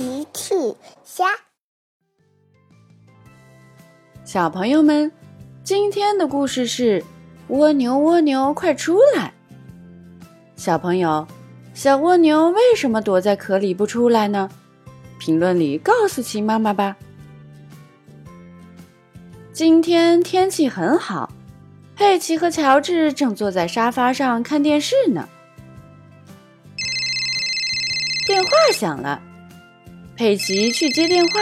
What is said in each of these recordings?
奇趣虾，小朋友们，今天的故事是蜗牛，蜗牛快出来！小朋友，小蜗牛为什么躲在壳里不出来呢？评论里告诉奇妈妈吧。今天天气很好，佩奇和乔治正坐在沙发上看电视呢。电话响了。佩奇去接电话。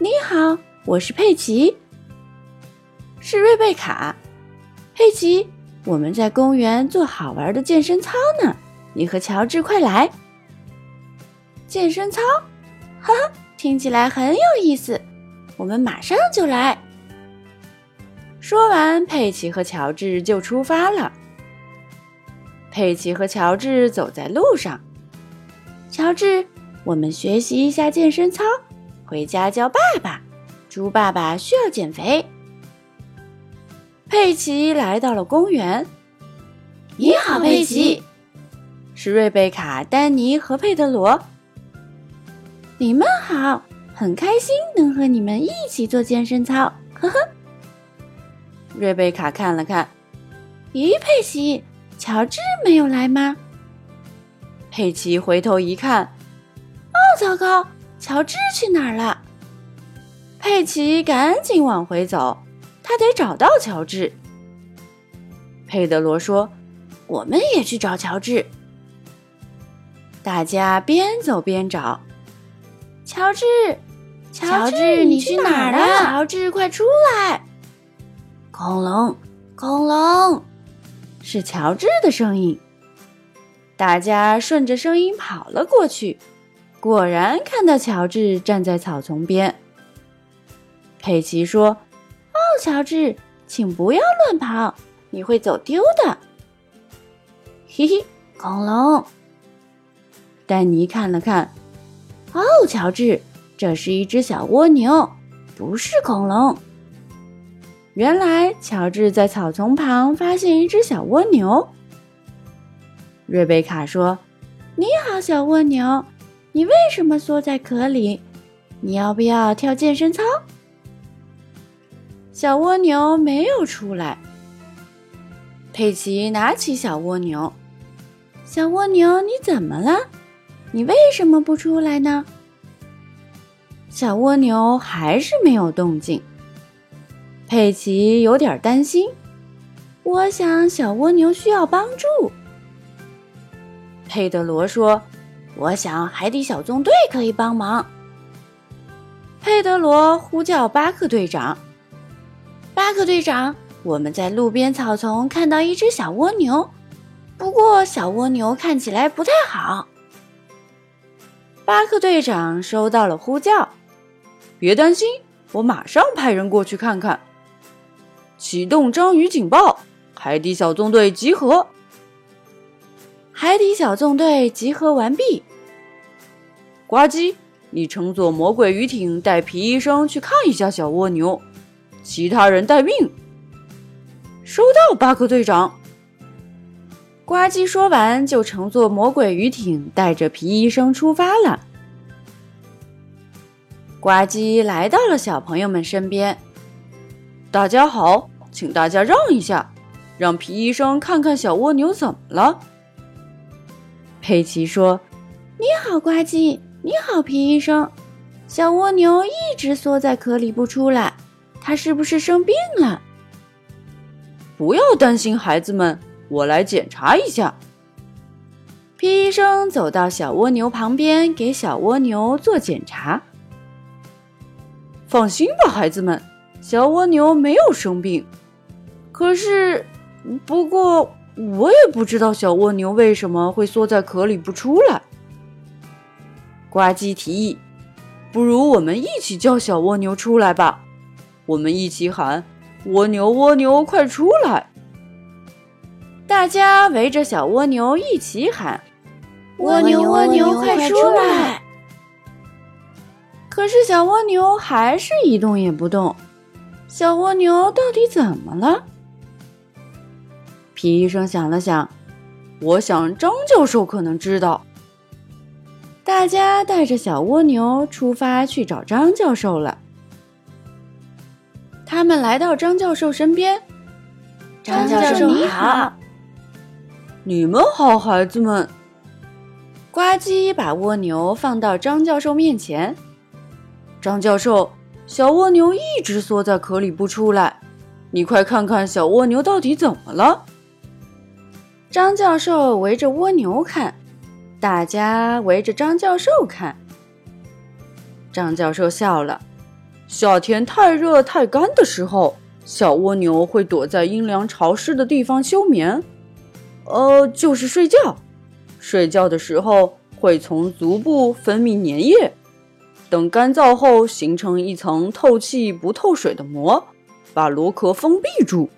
你好，我是佩奇。是瑞贝卡。佩奇，我们在公园做好玩的健身操呢，你和乔治快来。健身操，哈哈，听起来很有意思。我们马上就来。说完，佩奇和乔治就出发了。佩奇和乔治走在路上。乔治。我们学习一下健身操，回家叫爸爸。猪爸爸需要减肥。佩奇来到了公园。你好，佩奇。是瑞贝卡、丹尼和佩德罗。你们好，很开心能和你们一起做健身操。呵呵。瑞贝卡看了看，咦，佩奇，乔治没有来吗？佩奇回头一看。糟糕，乔治去哪儿了？佩奇赶紧往回走，他得找到乔治。佩德罗说：“我们也去找乔治。”大家边走边找。乔治，乔治，你去哪儿了？乔治，快出来！恐龙，恐龙，是乔治的声音。大家顺着声音跑了过去。果然看到乔治站在草丛边。佩奇说：“哦，乔治，请不要乱跑，你会走丢的。”嘿嘿，恐龙。丹尼看了看，哦，乔治，这是一只小蜗牛，不是恐龙。原来乔治在草丛旁发现一只小蜗牛。瑞贝卡说：“你好，小蜗牛。”你为什么缩在壳里？你要不要跳健身操？小蜗牛没有出来。佩奇拿起小蜗牛，小蜗牛，你怎么了？你为什么不出来呢？小蜗牛还是没有动静。佩奇有点担心，我想小蜗牛需要帮助。佩德罗说。我想海底小纵队可以帮忙。佩德罗呼叫巴克队长：“巴克队长，我们在路边草丛看到一只小蜗牛，不过小蜗牛看起来不太好。”巴克队长收到了呼叫：“别担心，我马上派人过去看看。”启动章鱼警报，海底小纵队集合。海底小纵队集合完毕。呱唧，你乘坐魔鬼鱼艇带皮医生去看一下小蜗牛，其他人待命。收到，巴克队长。呱唧说完，就乘坐魔鬼鱼艇带着皮医生出发了。呱唧来到了小朋友们身边。大家好，请大家让一下，让皮医生看看小蜗牛怎么了。佩奇说：“你好，呱唧。你好，皮医生。小蜗牛一直缩在壳里不出来，它是不是生病了？”不要担心，孩子们，我来检查一下。皮医生走到小蜗牛旁边，给小蜗牛做检查。放心吧，孩子们，小蜗牛没有生病。可是，不过。我也不知道小蜗牛为什么会缩在壳里不出来。呱唧提议：“不如我们一起叫小蜗牛出来吧！我们一起喊：‘蜗牛，蜗牛，快出来！’”大家围着小蜗牛一起喊：“蜗牛，蜗牛，快出来！”可是小蜗牛还是一动也不动。小蜗牛到底怎么了？皮医生想了想，我想张教授可能知道。大家带着小蜗牛出发去找张教授了。他们来到张教授身边，张教授你好，你们好，孩子们。呱唧把蜗牛放到张教授面前。张教授，小蜗牛一直缩在壳里不出来，你快看看小蜗牛到底怎么了？张教授围着蜗牛看，大家围着张教授看。张教授笑了。夏天太热太干的时候，小蜗牛会躲在阴凉潮湿的地方休眠，呃，就是睡觉。睡觉的时候会从足部分泌粘液，等干燥后形成一层透气不透水的膜，把螺壳封闭住。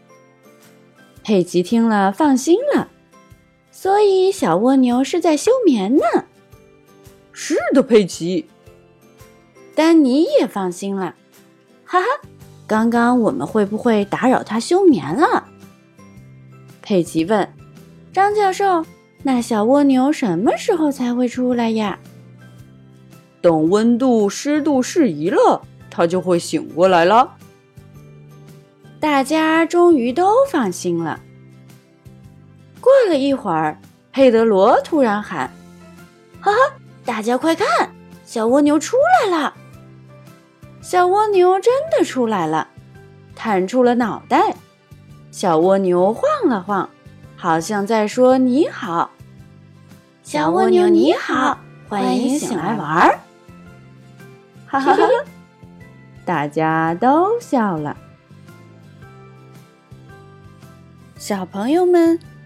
佩奇听了放心了，所以小蜗牛是在休眠呢。是的，佩奇。丹尼也放心了。哈哈，刚刚我们会不会打扰他休眠了？佩奇问张教授：“那小蜗牛什么时候才会出来呀？”等温度、湿度适宜了，它就会醒过来了。大家终于都放心了。过了一会儿，佩德罗突然喊：“哈哈，大家快看，小蜗牛出来了！”小蜗牛真的出来了，探出了脑袋。小蜗牛晃了晃，好像在说“你好”。小蜗牛你好，欢迎醒来玩儿。哈哈哈！大家都笑了。小朋友们